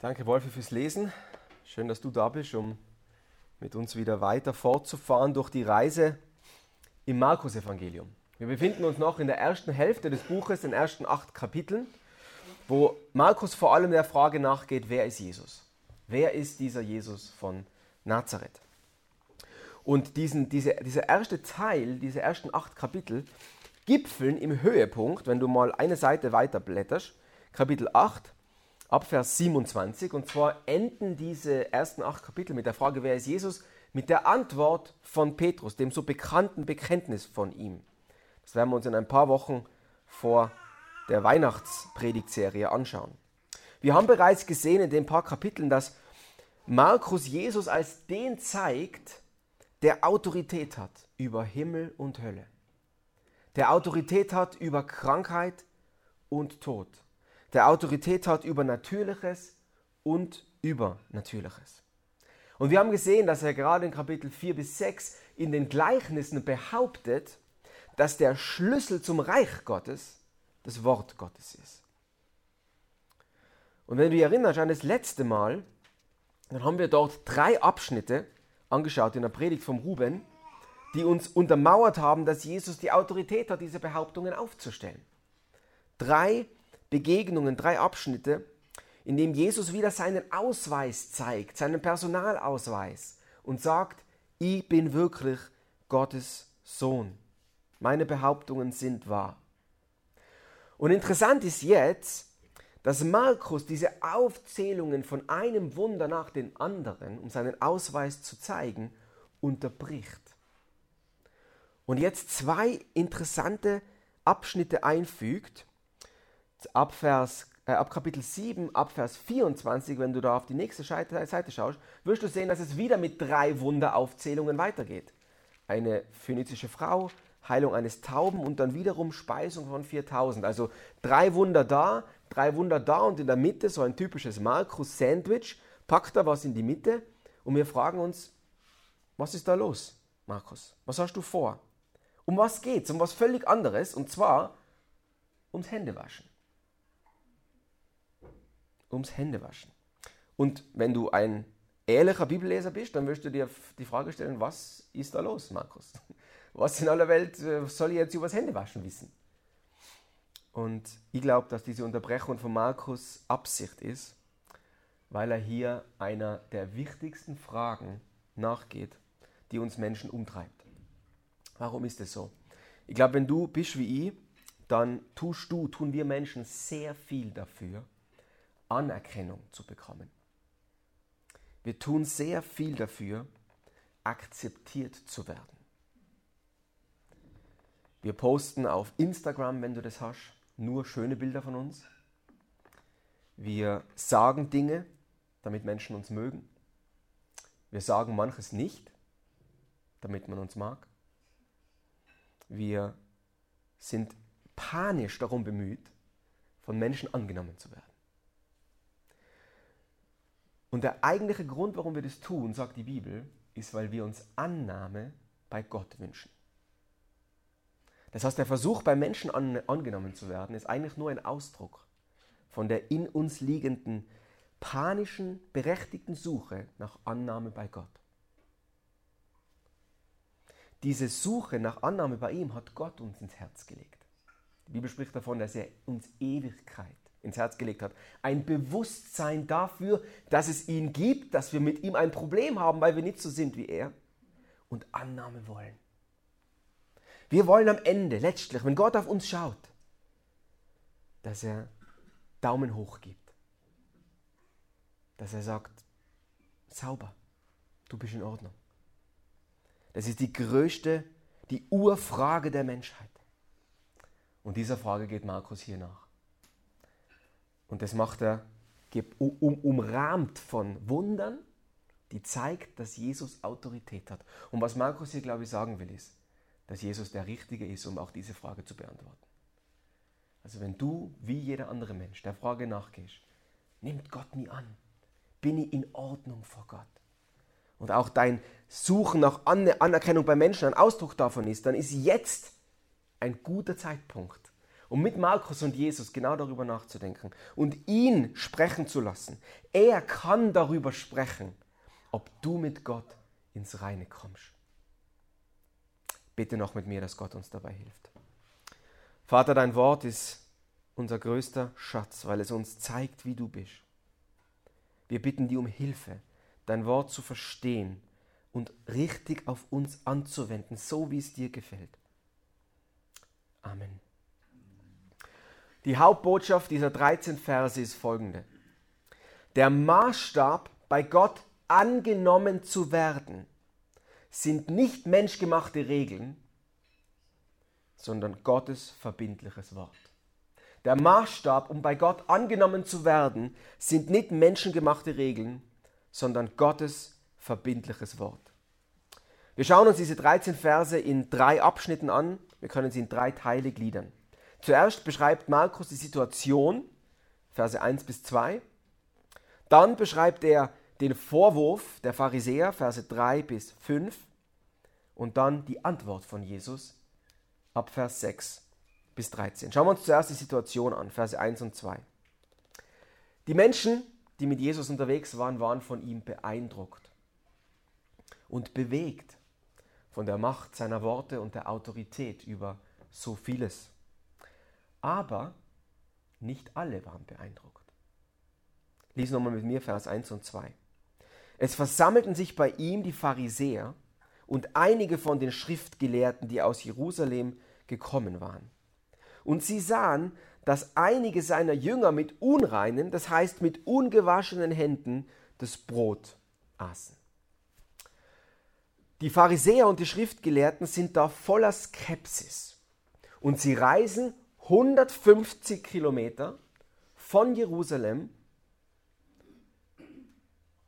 Danke, Wolfi, fürs Lesen. Schön, dass du da bist, um mit uns wieder weiter fortzufahren durch die Reise im Markus-Evangelium. Wir befinden uns noch in der ersten Hälfte des Buches, den ersten acht Kapiteln, wo Markus vor allem der Frage nachgeht, wer ist Jesus? Wer ist dieser Jesus von Nazareth? Und diesen, diese, dieser erste Teil, diese ersten acht Kapitel, gipfeln im Höhepunkt, wenn du mal eine Seite weiter blätterst, Kapitel 8, ab Vers 27. Und zwar enden diese ersten acht Kapitel mit der Frage, wer ist Jesus, mit der Antwort von Petrus, dem so bekannten Bekenntnis von ihm. Das werden wir uns in ein paar Wochen vor der Weihnachtspredigtserie anschauen. Wir haben bereits gesehen in den paar Kapiteln, dass Markus Jesus als den zeigt, der Autorität hat über Himmel und Hölle. Der Autorität hat über Krankheit und Tod der Autorität hat über Natürliches und Übernatürliches. Und wir haben gesehen, dass er gerade in Kapitel 4 bis 6 in den Gleichnissen behauptet, dass der Schlüssel zum Reich Gottes das Wort Gottes ist. Und wenn du dich erinnerst an das letzte Mal, dann haben wir dort drei Abschnitte angeschaut in der Predigt vom Ruben, die uns untermauert haben, dass Jesus die Autorität hat, diese Behauptungen aufzustellen. Drei Begegnungen, drei Abschnitte, in dem Jesus wieder seinen Ausweis zeigt, seinen Personalausweis und sagt, ich bin wirklich Gottes Sohn. Meine Behauptungen sind wahr. Und interessant ist jetzt, dass Markus diese Aufzählungen von einem Wunder nach dem anderen, um seinen Ausweis zu zeigen, unterbricht. Und jetzt zwei interessante Abschnitte einfügt, ab, Vers, äh, ab Kapitel 7, ab Vers 24, wenn du da auf die nächste Seite schaust, wirst du sehen, dass es wieder mit drei Wunderaufzählungen weitergeht. Eine phönizische Frau, Heilung eines Tauben und dann wiederum Speisung von 4000. Also drei Wunder da, drei Wunder da und in der Mitte so ein typisches Markus-Sandwich. Packt da was in die Mitte und wir fragen uns, was ist da los, Markus? Was hast du vor? Um was geht's? Um was völlig anderes und zwar ums Händewaschen ums Händewaschen. Und wenn du ein ehrlicher Bibelleser bist, dann wirst du dir die Frage stellen, was ist da los, Markus? Was in aller Welt äh, soll ich jetzt über das Händewaschen wissen? Und ich glaube, dass diese Unterbrechung von Markus Absicht ist, weil er hier einer der wichtigsten Fragen nachgeht, die uns Menschen umtreibt. Warum ist es so? Ich glaube, wenn du bist wie ich, dann tust du, tun wir Menschen sehr viel dafür, Anerkennung zu bekommen. Wir tun sehr viel dafür, akzeptiert zu werden. Wir posten auf Instagram, wenn du das hast, nur schöne Bilder von uns. Wir sagen Dinge, damit Menschen uns mögen. Wir sagen manches nicht, damit man uns mag. Wir sind panisch darum bemüht, von Menschen angenommen zu werden. Und der eigentliche Grund, warum wir das tun, sagt die Bibel, ist, weil wir uns Annahme bei Gott wünschen. Das heißt, der Versuch, bei Menschen an, angenommen zu werden, ist eigentlich nur ein Ausdruck von der in uns liegenden panischen, berechtigten Suche nach Annahme bei Gott. Diese Suche nach Annahme bei ihm hat Gott uns ins Herz gelegt. Die Bibel spricht davon, dass er uns Ewigkeit ins Herz gelegt hat. Ein Bewusstsein dafür, dass es ihn gibt, dass wir mit ihm ein Problem haben, weil wir nicht so sind wie er. Und Annahme wollen. Wir wollen am Ende, letztlich, wenn Gott auf uns schaut, dass er Daumen hoch gibt. Dass er sagt, sauber, du bist in Ordnung. Das ist die größte, die Urfrage der Menschheit. Und dieser Frage geht Markus hier nach. Und das macht er um, umrahmt von Wundern, die zeigt, dass Jesus Autorität hat. Und was Markus hier, glaube ich, sagen will, ist, dass Jesus der Richtige ist, um auch diese Frage zu beantworten. Also wenn du, wie jeder andere Mensch, der Frage nachgehst, nimmt Gott nie an? Bin ich in Ordnung vor Gott? Und auch dein Suchen nach Anerkennung bei Menschen ein Ausdruck davon ist, dann ist jetzt ein guter Zeitpunkt, um mit Markus und Jesus genau darüber nachzudenken und ihn sprechen zu lassen. Er kann darüber sprechen, ob du mit Gott ins Reine kommst. Bitte noch mit mir, dass Gott uns dabei hilft. Vater, dein Wort ist unser größter Schatz, weil es uns zeigt, wie du bist. Wir bitten dich um Hilfe, dein Wort zu verstehen und richtig auf uns anzuwenden, so wie es dir gefällt. Amen. Die Hauptbotschaft dieser 13 Verse ist folgende. Der Maßstab, bei Gott angenommen zu werden, sind nicht menschgemachte Regeln, sondern Gottes verbindliches Wort. Der Maßstab, um bei Gott angenommen zu werden, sind nicht menschengemachte Regeln, sondern Gottes verbindliches Wort. Wir schauen uns diese 13 Verse in drei Abschnitten an. Wir können sie in drei Teile gliedern. Zuerst beschreibt Markus die Situation, Verse 1 bis 2. Dann beschreibt er den Vorwurf der Pharisäer, Verse 3 bis 5. Und dann die Antwort von Jesus ab Vers 6 bis 13. Schauen wir uns zuerst die Situation an, Verse 1 und 2. Die Menschen, die mit Jesus unterwegs waren, waren von ihm beeindruckt und bewegt von der Macht seiner Worte und der Autorität über so vieles. Aber nicht alle waren beeindruckt. Lies nochmal mit mir Vers 1 und 2. Es versammelten sich bei ihm die Pharisäer und einige von den Schriftgelehrten, die aus Jerusalem gekommen waren. Und sie sahen, dass einige seiner Jünger mit unreinen, das heißt mit ungewaschenen Händen, das Brot aßen. Die Pharisäer und die Schriftgelehrten sind da voller Skepsis und sie reisen 150 Kilometer von Jerusalem,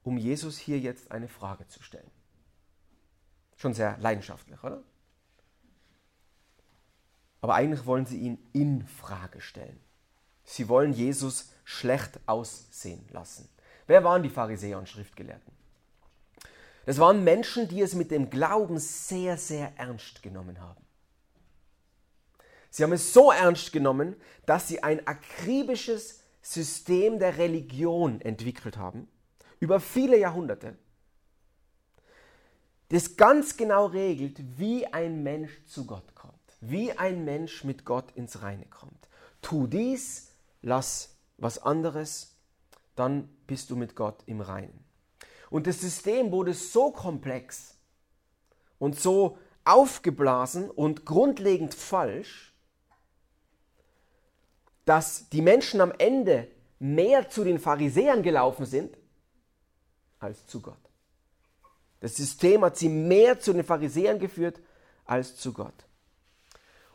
um Jesus hier jetzt eine Frage zu stellen. Schon sehr leidenschaftlich, oder? Aber eigentlich wollen sie ihn in Frage stellen. Sie wollen Jesus schlecht aussehen lassen. Wer waren die Pharisäer und Schriftgelehrten? Das waren Menschen, die es mit dem Glauben sehr, sehr ernst genommen haben. Sie haben es so ernst genommen, dass sie ein akribisches System der Religion entwickelt haben, über viele Jahrhunderte, das ganz genau regelt, wie ein Mensch zu Gott kommt, wie ein Mensch mit Gott ins Reine kommt. Tu dies, lass was anderes, dann bist du mit Gott im Reinen. Und das System wurde so komplex und so aufgeblasen und grundlegend falsch, dass die Menschen am Ende mehr zu den Pharisäern gelaufen sind als zu Gott. Das System hat sie mehr zu den Pharisäern geführt als zu Gott.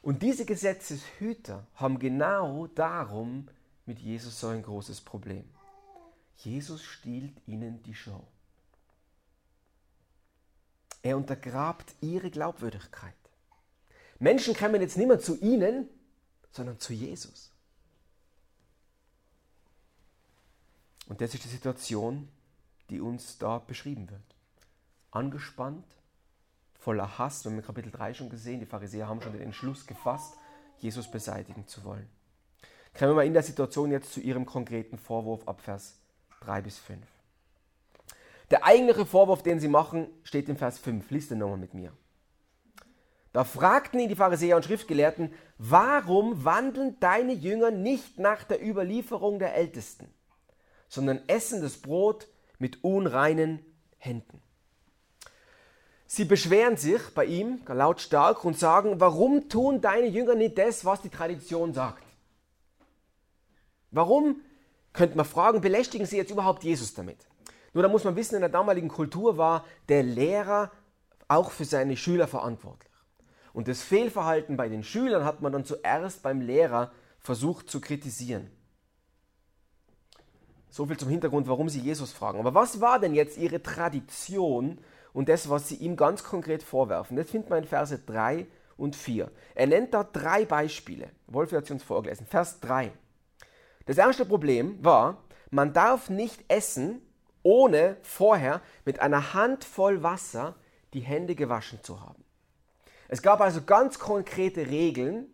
Und diese Gesetzeshüter haben genau darum mit Jesus so ein großes Problem. Jesus stiehlt ihnen die Show. Er untergrabt ihre Glaubwürdigkeit. Menschen kommen jetzt nicht mehr zu ihnen, sondern zu Jesus. Und das ist die Situation, die uns da beschrieben wird. Angespannt, voller Hass, wir haben in Kapitel 3 schon gesehen, die Pharisäer haben schon den Entschluss gefasst, Jesus beseitigen zu wollen. Kommen wir mal in der Situation jetzt zu ihrem konkreten Vorwurf ab Vers 3 bis 5. Der eigentliche Vorwurf, den sie machen, steht in Vers 5. Lies den nochmal mit mir. Da fragten ihn die Pharisäer und Schriftgelehrten, warum wandeln deine Jünger nicht nach der Überlieferung der Ältesten? Sondern essen das Brot mit unreinen Händen. Sie beschweren sich bei ihm lautstark und sagen, warum tun deine Jünger nicht das, was die Tradition sagt? Warum, könnte man fragen, belästigen sie jetzt überhaupt Jesus damit? Nur da muss man wissen, in der damaligen Kultur war der Lehrer auch für seine Schüler verantwortlich. Und das Fehlverhalten bei den Schülern hat man dann zuerst beim Lehrer versucht zu kritisieren. So viel zum Hintergrund, warum sie Jesus fragen. Aber was war denn jetzt ihre Tradition und das, was sie ihm ganz konkret vorwerfen? Das findet man in Verse 3 und 4. Er nennt da drei Beispiele. Wolf hat sie uns vorgelesen. Vers 3. Das erste Problem war, man darf nicht essen, ohne vorher mit einer Handvoll Wasser die Hände gewaschen zu haben. Es gab also ganz konkrete Regeln,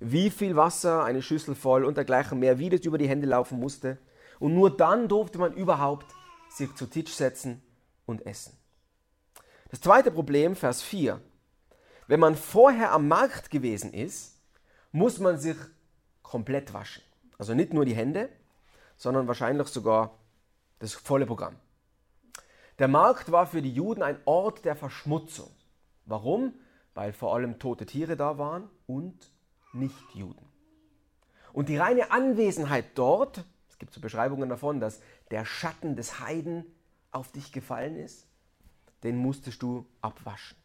wie viel Wasser, eine Schüssel voll und dergleichen mehr, wie das über die Hände laufen musste. Und nur dann durfte man überhaupt sich zu Tisch setzen und essen. Das zweite Problem, Vers 4. Wenn man vorher am Markt gewesen ist, muss man sich komplett waschen. Also nicht nur die Hände, sondern wahrscheinlich sogar das volle Programm. Der Markt war für die Juden ein Ort der Verschmutzung. Warum? Weil vor allem tote Tiere da waren und Nichtjuden. Und die reine Anwesenheit dort, gibt so Beschreibungen davon, dass der Schatten des Heiden auf dich gefallen ist, den musstest du abwaschen.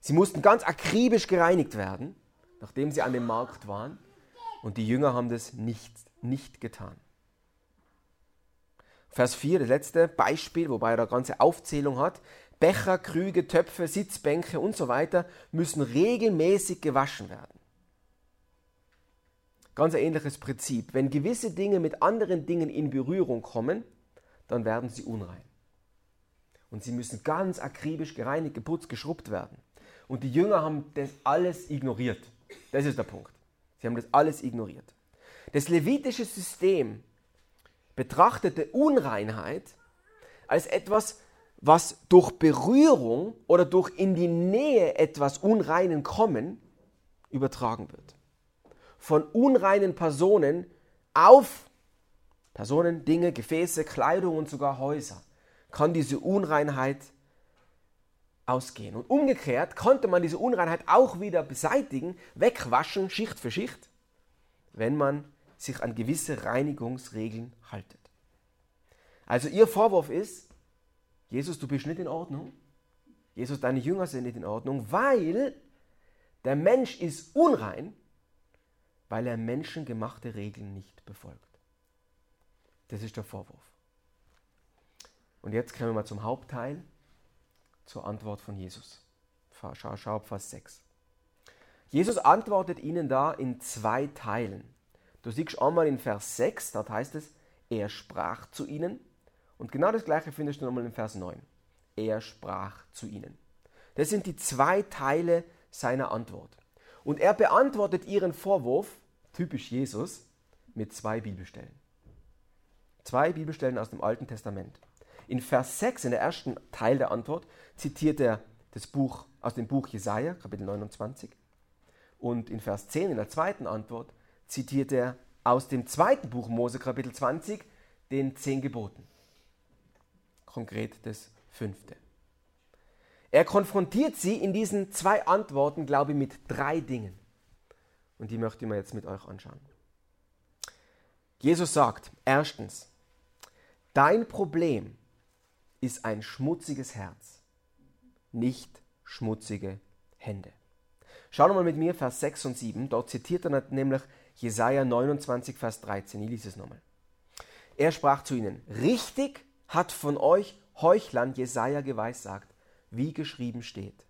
Sie mussten ganz akribisch gereinigt werden, nachdem sie an dem Markt waren. Und die Jünger haben das nicht, nicht getan. Vers 4, das letzte Beispiel, wobei er eine ganze Aufzählung hat. Becher, Krüge, Töpfe, Sitzbänke und so weiter müssen regelmäßig gewaschen werden. Ganz ähnliches Prinzip. Wenn gewisse Dinge mit anderen Dingen in Berührung kommen, dann werden sie unrein. Und sie müssen ganz akribisch gereinigt, geputzt, geschrubbt werden. Und die Jünger haben das alles ignoriert. Das ist der Punkt. Sie haben das alles ignoriert. Das levitische System betrachtete Unreinheit als etwas, was durch Berührung oder durch in die Nähe etwas Unreinen kommen übertragen wird. Von unreinen Personen auf Personen, Dinge, Gefäße, Kleidung und sogar Häuser kann diese Unreinheit ausgehen. Und umgekehrt konnte man diese Unreinheit auch wieder beseitigen, wegwaschen, Schicht für Schicht, wenn man sich an gewisse Reinigungsregeln haltet. Also ihr Vorwurf ist, Jesus, du bist nicht in Ordnung. Jesus, deine Jünger sind nicht in Ordnung, weil der Mensch ist unrein, weil er menschengemachte Regeln nicht befolgt. Das ist der Vorwurf. Und jetzt kommen wir mal zum Hauptteil, zur Antwort von Jesus. Schau, schau auf Vers 6. Jesus antwortet ihnen da in zwei Teilen. Du siehst einmal in Vers 6, dort heißt es, er sprach zu ihnen. Und genau das gleiche findest du nochmal in Vers 9. Er sprach zu ihnen. Das sind die zwei Teile seiner Antwort. Und er beantwortet ihren Vorwurf, typisch Jesus, mit zwei Bibelstellen. Zwei Bibelstellen aus dem Alten Testament. In Vers 6, in der ersten Teil der Antwort, zitiert er das Buch aus dem Buch Jesaja, Kapitel 29. Und in Vers 10, in der zweiten Antwort, zitiert er aus dem zweiten Buch Mose, Kapitel 20, den zehn Geboten. Konkret das fünfte. Er konfrontiert sie in diesen zwei Antworten, glaube ich, mit drei Dingen. Und die möchte ich mir jetzt mit euch anschauen. Jesus sagt, erstens, dein Problem ist ein schmutziges Herz, nicht schmutzige Hände. Schau mal mit mir Vers 6 und 7. Dort zitiert er nämlich Jesaja 29, Vers 13. Ich lese es nochmal. Er sprach zu ihnen: Richtig hat von euch Heuchlern Jesaja geweissagt, wie geschrieben steht.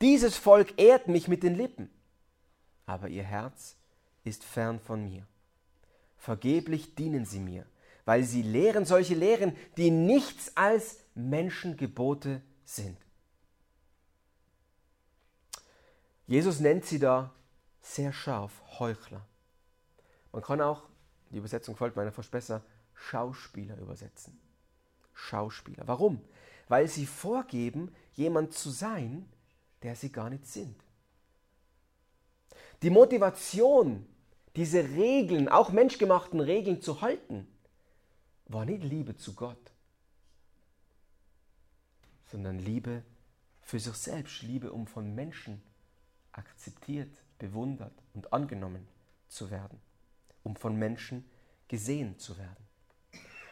Dieses Volk ehrt mich mit den Lippen, aber ihr Herz ist fern von mir. Vergeblich dienen sie mir, weil sie lehren solche Lehren, die nichts als Menschengebote sind. Jesus nennt sie da sehr scharf Heuchler. Man kann auch, die Übersetzung folgt meiner fast besser, Schauspieler übersetzen. Schauspieler. Warum? Weil sie vorgeben, jemand zu sein, der sie gar nicht sind. Die Motivation, diese Regeln, auch menschgemachten Regeln zu halten, war nicht Liebe zu Gott, sondern Liebe für sich selbst, Liebe, um von Menschen akzeptiert, bewundert und angenommen zu werden, um von Menschen gesehen zu werden.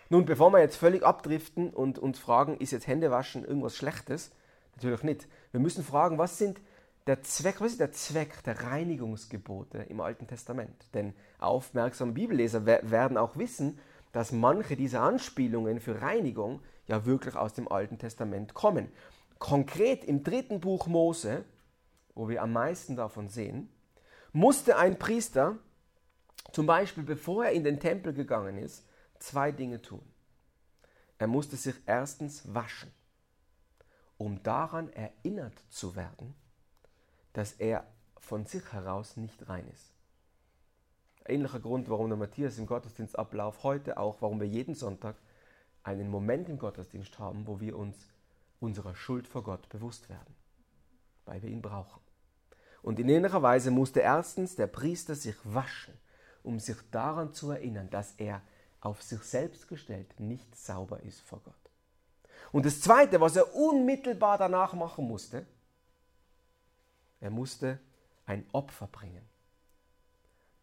Nun, bevor wir jetzt völlig abdriften und uns fragen, ist jetzt Händewaschen irgendwas Schlechtes? Natürlich nicht. Wir müssen fragen, was sind der Zweck, was ist der Zweck der Reinigungsgebote im Alten Testament? Denn aufmerksame Bibelleser werden auch wissen, dass manche dieser Anspielungen für Reinigung ja wirklich aus dem Alten Testament kommen. Konkret im dritten Buch Mose, wo wir am meisten davon sehen, musste ein Priester zum Beispiel, bevor er in den Tempel gegangen ist, zwei Dinge tun. Er musste sich erstens waschen, um daran erinnert zu werden, dass er von sich heraus nicht rein ist. Ähnlicher Grund, warum der Matthias im Gottesdienstablauf heute auch, warum wir jeden Sonntag einen Moment im Gottesdienst haben, wo wir uns unserer Schuld vor Gott bewusst werden, weil wir ihn brauchen. Und in ähnlicher Weise musste erstens der Priester sich waschen, um sich daran zu erinnern, dass er auf sich selbst gestellt nicht sauber ist vor Gott. Und das Zweite, was er unmittelbar danach machen musste, er musste ein Opfer bringen,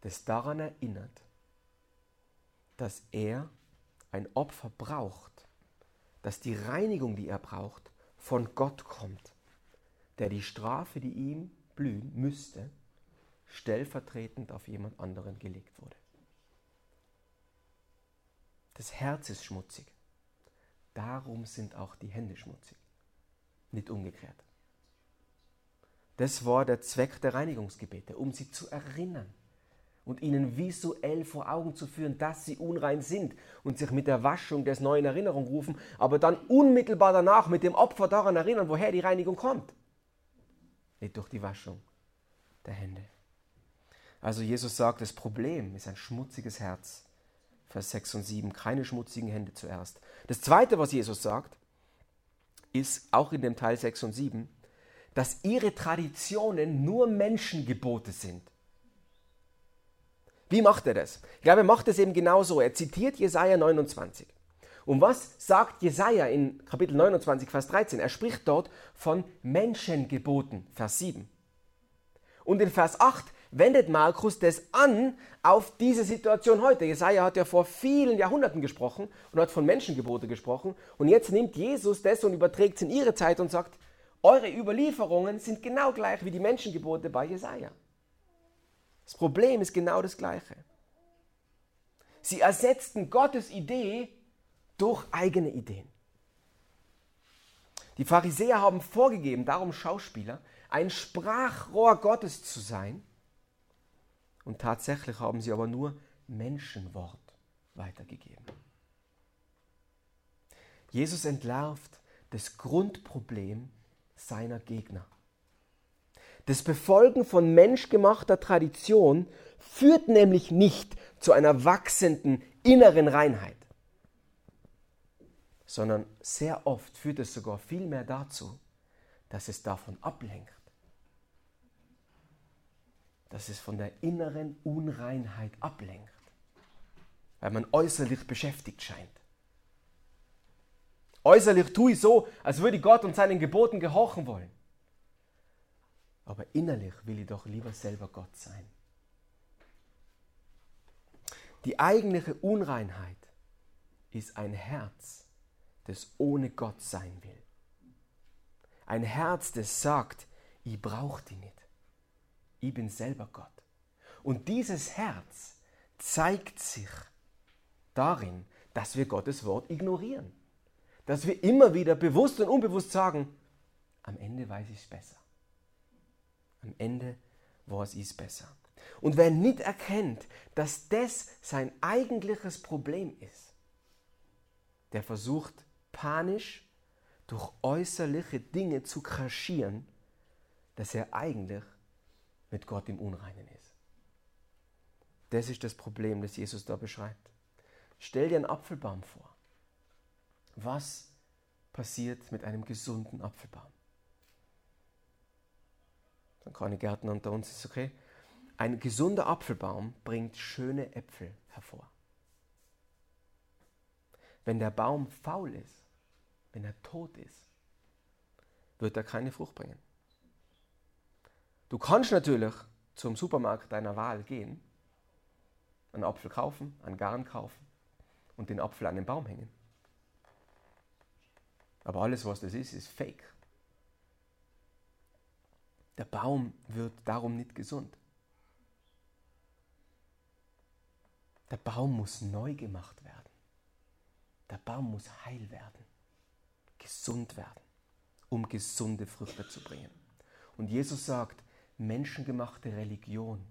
das daran erinnert, dass er ein Opfer braucht, dass die Reinigung, die er braucht, von Gott kommt, der die Strafe, die ihm blühen müsste, stellvertretend auf jemand anderen gelegt wurde. Das Herz ist schmutzig. Darum sind auch die Hände schmutzig. Nicht umgekehrt. Das war der Zweck der Reinigungsgebete, um sie zu erinnern und ihnen visuell vor Augen zu führen, dass sie unrein sind und sich mit der Waschung des neuen Erinnerung rufen, aber dann unmittelbar danach mit dem Opfer daran erinnern, woher die Reinigung kommt nicht durch die Waschung der Hände. Also Jesus sagt, das Problem ist ein schmutziges Herz. Vers 6 und 7, keine schmutzigen Hände zuerst. Das Zweite, was Jesus sagt, ist auch in dem Teil 6 und 7, dass ihre Traditionen nur Menschengebote sind. Wie macht er das? Ich glaube, er macht es eben genauso. Er zitiert Jesaja 29. Und was sagt Jesaja in Kapitel 29, Vers 13? Er spricht dort von Menschengeboten, Vers 7. Und in Vers 8 wendet Markus das an auf diese Situation heute. Jesaja hat ja vor vielen Jahrhunderten gesprochen und hat von Menschengebote gesprochen. Und jetzt nimmt Jesus das und überträgt es in ihre Zeit und sagt, eure Überlieferungen sind genau gleich wie die Menschengebote bei Jesaja. Das Problem ist genau das gleiche. Sie ersetzten Gottes Idee durch eigene Ideen. Die Pharisäer haben vorgegeben, darum Schauspieler, ein Sprachrohr Gottes zu sein. Und tatsächlich haben sie aber nur Menschenwort weitergegeben. Jesus entlarvt das Grundproblem seiner Gegner. Das Befolgen von menschgemachter Tradition führt nämlich nicht zu einer wachsenden inneren Reinheit sondern sehr oft führt es sogar vielmehr dazu, dass es davon ablenkt, dass es von der inneren Unreinheit ablenkt, weil man äußerlich beschäftigt scheint. Äußerlich tue ich so, als würde Gott und seinen Geboten gehorchen wollen. Aber innerlich will ich doch lieber selber Gott sein. Die eigentliche Unreinheit ist ein Herz, das ohne Gott sein will. Ein Herz, das sagt, ich brauche die nicht. Ich bin selber Gott. Und dieses Herz zeigt sich darin, dass wir Gottes Wort ignorieren. Dass wir immer wieder bewusst und unbewusst sagen, am Ende weiß ich es besser. Am Ende weiß ich es besser. Und wer nicht erkennt, dass das sein eigentliches Problem ist, der versucht panisch durch äußerliche Dinge zu kaschieren, dass er eigentlich mit Gott im Unreinen ist. Das ist das Problem, das Jesus da beschreibt. Stell dir einen Apfelbaum vor. Was passiert mit einem gesunden Apfelbaum? Dann keine Gärtner unter uns ist okay. Ein gesunder Apfelbaum bringt schöne Äpfel hervor. Wenn der Baum faul ist, wenn er tot ist, wird er keine Frucht bringen. Du kannst natürlich zum Supermarkt deiner Wahl gehen, einen Apfel kaufen, einen Garn kaufen und den Apfel an den Baum hängen. Aber alles, was das ist, ist fake. Der Baum wird darum nicht gesund. Der Baum muss neu gemacht werden. Der Baum muss heil werden gesund werden, um gesunde Früchte zu bringen. Und Jesus sagt, menschengemachte Religion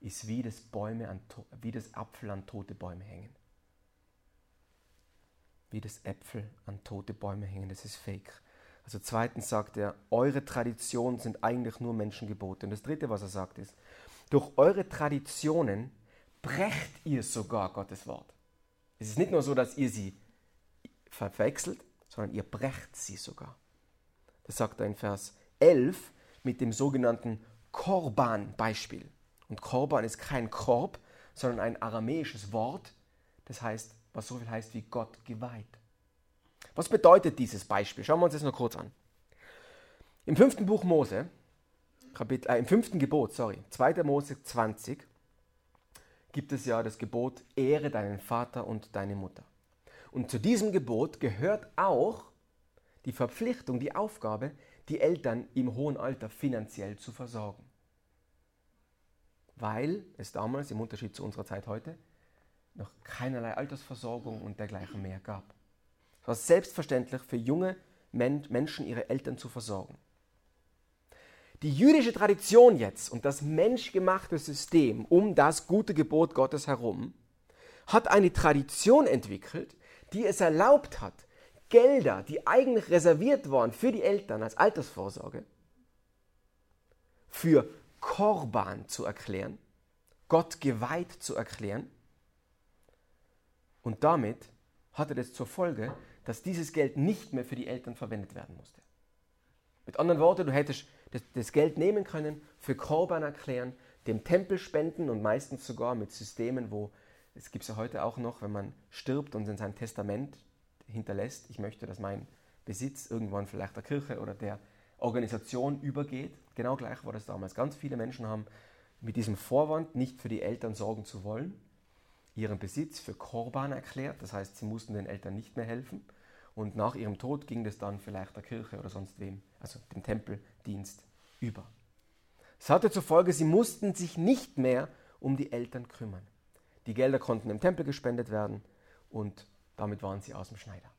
ist wie das, Bäume an, wie das Apfel an tote Bäume hängen. Wie das Äpfel an tote Bäume hängen, das ist fake. Also zweitens sagt er, eure Traditionen sind eigentlich nur Menschengebote. Und das dritte, was er sagt, ist, durch eure Traditionen brecht ihr sogar Gottes Wort. Es ist nicht nur so, dass ihr sie verwechselt, sondern ihr brecht sie sogar. Das sagt er in Vers 11 mit dem sogenannten Korban-Beispiel. Und Korban ist kein Korb, sondern ein aramäisches Wort, das heißt, was so viel heißt wie Gott geweiht. Was bedeutet dieses Beispiel? Schauen wir uns das nur kurz an. Im fünften Buch Mose, Kapitel, äh, im fünften Gebot, sorry, 2. Mose 20, gibt es ja das Gebot, ehre deinen Vater und deine Mutter. Und zu diesem Gebot gehört auch die Verpflichtung, die Aufgabe, die Eltern im hohen Alter finanziell zu versorgen. Weil es damals, im Unterschied zu unserer Zeit heute, noch keinerlei Altersversorgung und dergleichen mehr gab. Es war selbstverständlich für junge Menschen, ihre Eltern zu versorgen. Die jüdische Tradition jetzt und das menschgemachte System um das gute Gebot Gottes herum hat eine Tradition entwickelt, die es erlaubt hat, Gelder, die eigentlich reserviert waren für die Eltern als Altersvorsorge, für Korban zu erklären, Gott geweiht zu erklären. Und damit hatte das zur Folge, dass dieses Geld nicht mehr für die Eltern verwendet werden musste. Mit anderen Worten, du hättest das, Geld nehmen können, für Korban erklären, dem Tempel spenden und meistens sogar mit Systemen, wo es gibt es ja heute auch noch, wenn man stirbt und in seinem Testament hinterlässt, ich möchte, dass mein Besitz irgendwann vielleicht der Kirche oder der Organisation übergeht. Genau gleich war das damals. Ganz viele Menschen haben mit diesem Vorwand, nicht für die Eltern sorgen zu wollen, ihren Besitz für Korban erklärt. Das heißt, sie mussten den Eltern nicht mehr helfen. Und nach ihrem Tod ging das dann vielleicht der Kirche oder sonst wem, also dem Tempeldienst, über. Es hatte zur Folge, sie mussten sich nicht mehr um die Eltern kümmern. Die Gelder konnten im Tempel gespendet werden und damit waren sie aus dem Schneider.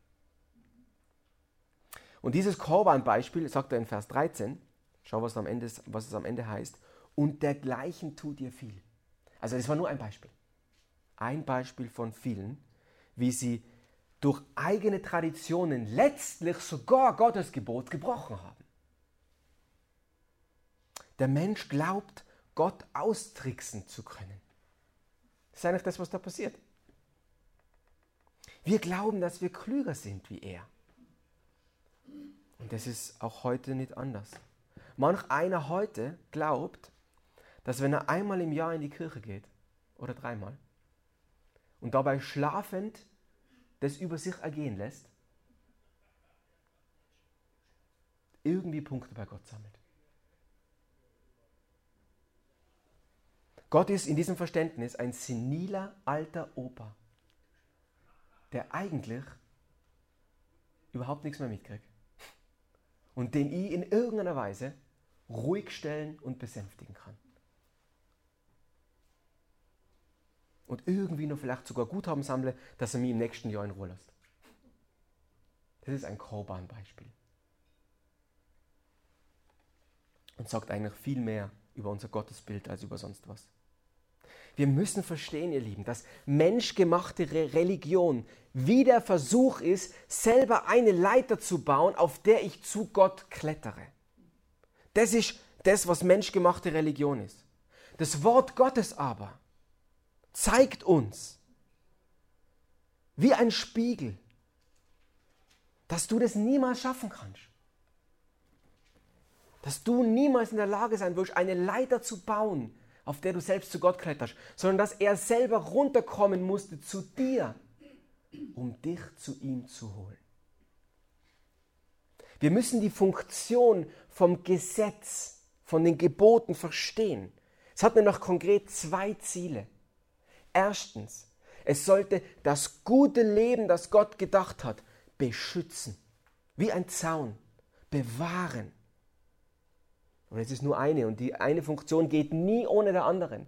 Und dieses Korban-Beispiel sagt er in Vers 13, schau, was, am Ende, was es am Ende heißt, und dergleichen tut ihr viel. Also das war nur ein Beispiel. Ein Beispiel von vielen, wie sie durch eigene Traditionen letztlich sogar Gottes Gebot gebrochen haben. Der Mensch glaubt, Gott austricksen zu können. Das ist eigentlich das, was da passiert. Wir glauben, dass wir klüger sind wie er. Und das ist auch heute nicht anders. Manch einer heute glaubt, dass wenn er einmal im Jahr in die Kirche geht, oder dreimal, und dabei schlafend das über sich ergehen lässt, irgendwie Punkte bei Gott sammelt. Gott ist in diesem Verständnis ein seniler alter Opa, der eigentlich überhaupt nichts mehr mitkriegt und den ich in irgendeiner Weise ruhig stellen und besänftigen kann. Und irgendwie noch vielleicht sogar Guthaben sammle, dass er mich im nächsten Jahr in Ruhe lässt. Das ist ein Korban-Beispiel. Und sagt eigentlich viel mehr über unser Gottesbild als über sonst was. Wir müssen verstehen, ihr Lieben, dass menschgemachte Religion wie der Versuch ist, selber eine Leiter zu bauen, auf der ich zu Gott klettere. Das ist das, was menschgemachte Religion ist. Das Wort Gottes aber zeigt uns, wie ein Spiegel, dass du das niemals schaffen kannst. Dass du niemals in der Lage sein wirst, eine Leiter zu bauen, auf der du selbst zu Gott kletterst, sondern dass er selber runterkommen musste zu dir, um dich zu ihm zu holen. Wir müssen die Funktion vom Gesetz, von den Geboten verstehen. Es hat noch konkret zwei Ziele. Erstens, es sollte das gute Leben, das Gott gedacht hat, beschützen, wie ein Zaun, bewahren. Und es ist nur eine und die eine Funktion geht nie ohne der anderen.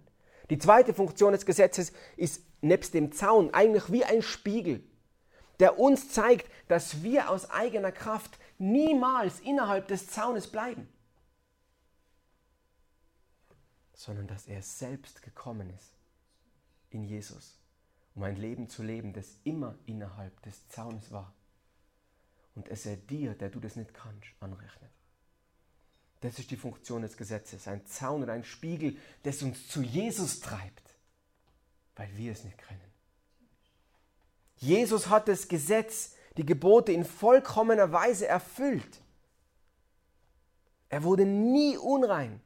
Die zweite Funktion des Gesetzes ist nebst dem Zaun eigentlich wie ein Spiegel, der uns zeigt, dass wir aus eigener Kraft niemals innerhalb des Zaunes bleiben, sondern dass er selbst gekommen ist in Jesus, um ein Leben zu leben, das immer innerhalb des Zaunes war und es er dir, der du das nicht kannst, anrechnet. Das ist die Funktion des Gesetzes. Ein Zaun und ein Spiegel, das uns zu Jesus treibt, weil wir es nicht können. Jesus hat das Gesetz, die Gebote in vollkommener Weise erfüllt. Er wurde nie unrein.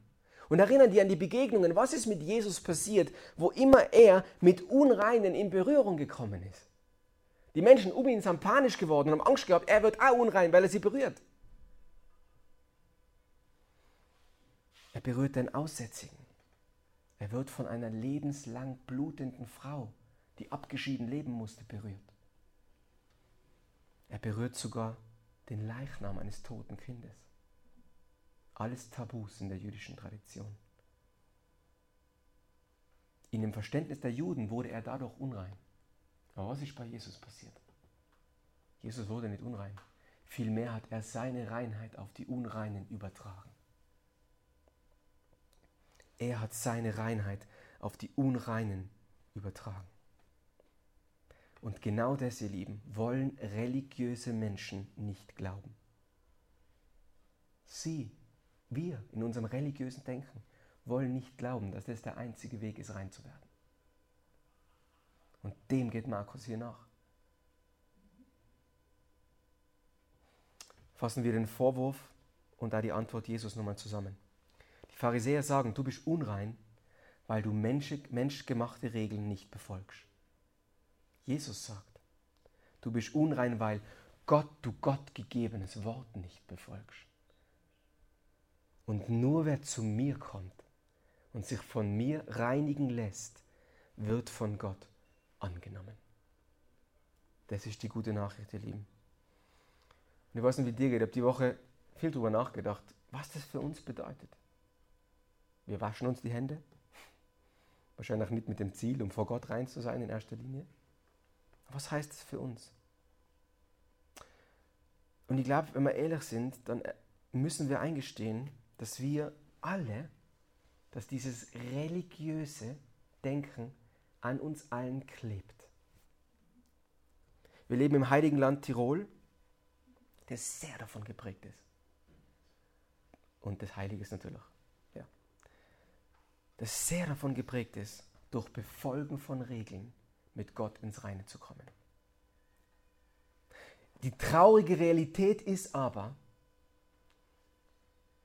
Und erinnern die an die Begegnungen, was ist mit Jesus passiert, wo immer er mit Unreinen in Berührung gekommen ist. Die Menschen um ihn sind panisch geworden und haben Angst gehabt, er wird auch unrein, weil er sie berührt. Er berührt den Aussätzigen. Er wird von einer lebenslang blutenden Frau, die abgeschieden leben musste, berührt. Er berührt sogar den Leichnam eines toten Kindes. Alles Tabus in der jüdischen Tradition. In dem Verständnis der Juden wurde er dadurch unrein. Aber was ist bei Jesus passiert? Jesus wurde nicht unrein. Vielmehr hat er seine Reinheit auf die Unreinen übertragen. Er hat seine Reinheit auf die Unreinen übertragen. Und genau das, ihr Lieben, wollen religiöse Menschen nicht glauben. Sie, wir in unserem religiösen Denken, wollen nicht glauben, dass das der einzige Weg ist, rein zu werden. Und dem geht Markus hier nach. Fassen wir den Vorwurf und da die Antwort Jesus nochmal zusammen. Pharisäer sagen, du bist unrein, weil du menschgemachte Regeln nicht befolgst. Jesus sagt, du bist unrein, weil Gott, du Gott gegebenes Wort nicht befolgst. Und nur wer zu mir kommt und sich von mir reinigen lässt, wird von Gott angenommen. Das ist die gute Nachricht, ihr Lieben. Und ich weiß nicht, wie dir geht, ich habe die Woche viel darüber nachgedacht, was das für uns bedeutet. Wir waschen uns die Hände. Wahrscheinlich nicht mit dem Ziel, um vor Gott rein zu sein in erster Linie. Was heißt das für uns? Und ich glaube, wenn wir ehrlich sind, dann äh, müssen wir eingestehen, dass wir alle, dass dieses religiöse Denken an uns allen klebt. Wir leben im heiligen Land Tirol, das sehr davon geprägt ist. Und das Heilige ist natürlich das sehr davon geprägt ist, durch Befolgen von Regeln mit Gott ins Reine zu kommen. Die traurige Realität ist aber,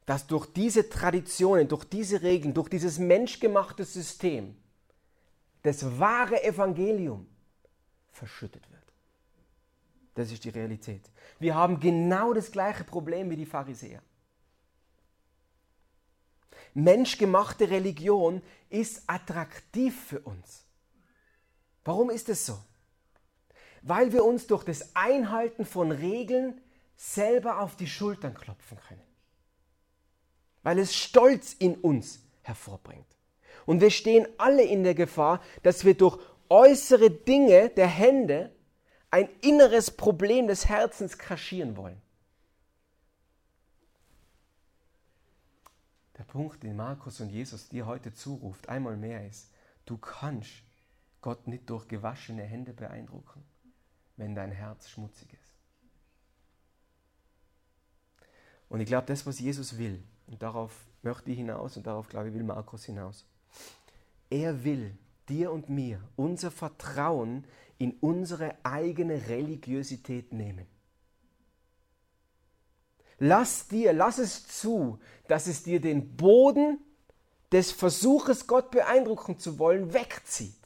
dass durch diese Traditionen, durch diese Regeln, durch dieses menschgemachte System das wahre Evangelium verschüttet wird. Das ist die Realität. Wir haben genau das gleiche Problem wie die Pharisäer menschgemachte Religion ist attraktiv für uns. Warum ist es so? Weil wir uns durch das Einhalten von Regeln selber auf die Schultern klopfen können. Weil es Stolz in uns hervorbringt. Und wir stehen alle in der Gefahr, dass wir durch äußere Dinge der Hände ein inneres Problem des Herzens kaschieren wollen. Punkt, den Markus und Jesus dir heute zuruft, einmal mehr ist, du kannst Gott nicht durch gewaschene Hände beeindrucken, wenn dein Herz schmutzig ist. Und ich glaube, das, was Jesus will, und darauf möchte ich hinaus und darauf, glaube ich, will Markus hinaus. Er will dir und mir unser Vertrauen in unsere eigene Religiosität nehmen. Lass dir, lass es zu, dass es dir den Boden des Versuches, Gott beeindrucken zu wollen, wegzieht.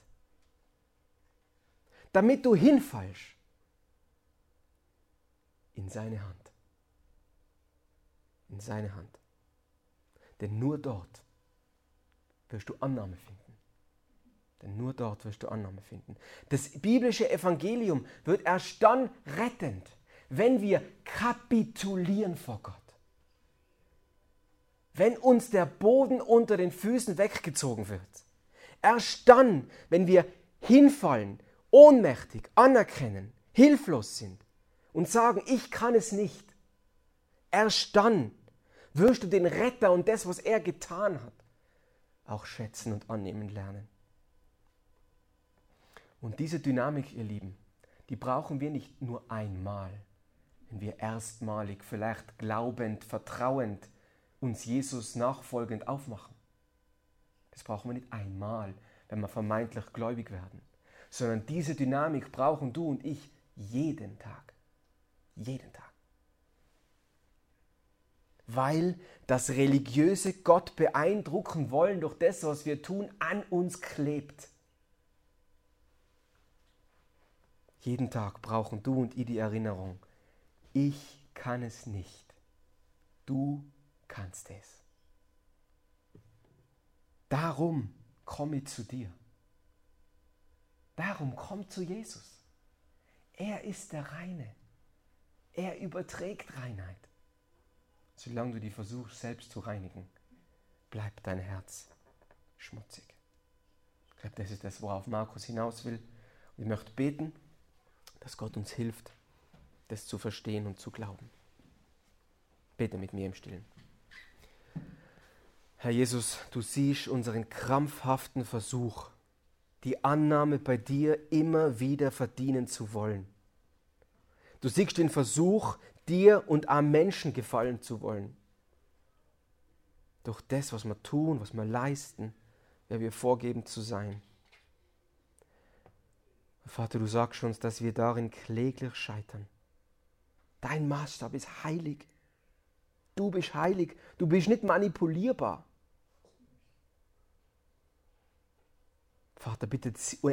Damit du hinfallst in seine Hand. In seine Hand. Denn nur dort wirst du Annahme finden. Denn nur dort wirst du Annahme finden. Das biblische Evangelium wird erst dann rettend, wenn wir kapitulieren vor Gott. Wenn uns der Boden unter den Füßen weggezogen wird. Erst dann, wenn wir hinfallen, ohnmächtig, anerkennen, hilflos sind und sagen, ich kann es nicht. Erst dann wirst du den Retter und das, was er getan hat, auch schätzen und annehmen lernen. Und diese Dynamik, ihr Lieben, die brauchen wir nicht nur einmal wenn wir erstmalig, vielleicht glaubend, vertrauend uns Jesus nachfolgend aufmachen. Das brauchen wir nicht einmal, wenn wir vermeintlich gläubig werden, sondern diese Dynamik brauchen du und ich jeden Tag. Jeden Tag. Weil das religiöse Gott beeindrucken wollen durch das, was wir tun, an uns klebt. Jeden Tag brauchen du und ich die Erinnerung, ich kann es nicht. Du kannst es. Darum komme ich zu dir. Darum komm zu Jesus. Er ist der Reine. Er überträgt Reinheit. Solange du die versuchst selbst zu reinigen, bleibt dein Herz schmutzig. Ich glaube, das ist das, worauf Markus hinaus will. Und ich möchte beten, dass Gott uns hilft, das zu verstehen und zu glauben. Bete mit mir im Stillen. Herr Jesus, du siehst unseren krampfhaften Versuch, die Annahme bei dir immer wieder verdienen zu wollen. Du siehst den Versuch, dir und am Menschen gefallen zu wollen. Durch das, was wir tun, was wir leisten, wer wir vorgeben zu sein. Vater, du sagst uns, dass wir darin kläglich scheitern. Dein Maßstab ist heilig. Du bist heilig. Du bist nicht manipulierbar. Vater, bitte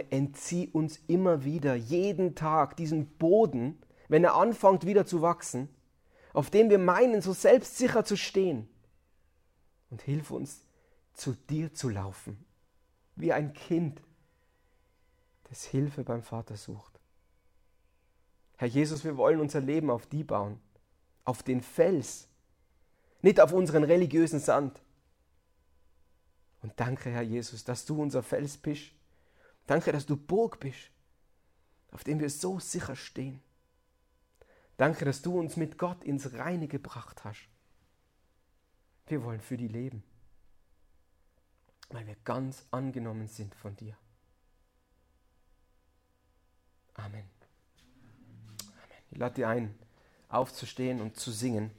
entzieh uns immer wieder, jeden Tag, diesen Boden, wenn er anfängt wieder zu wachsen, auf dem wir meinen, so selbstsicher zu stehen. Und hilf uns, zu dir zu laufen, wie ein Kind, das Hilfe beim Vater sucht. Herr Jesus, wir wollen unser Leben auf die bauen, auf den Fels, nicht auf unseren religiösen Sand. Und danke, Herr Jesus, dass du unser Fels bist. Danke, dass du Burg bist, auf dem wir so sicher stehen. Danke, dass du uns mit Gott ins Reine gebracht hast. Wir wollen für die leben, weil wir ganz angenommen sind von dir. Amen. Ich lade dir ein, aufzustehen und zu singen.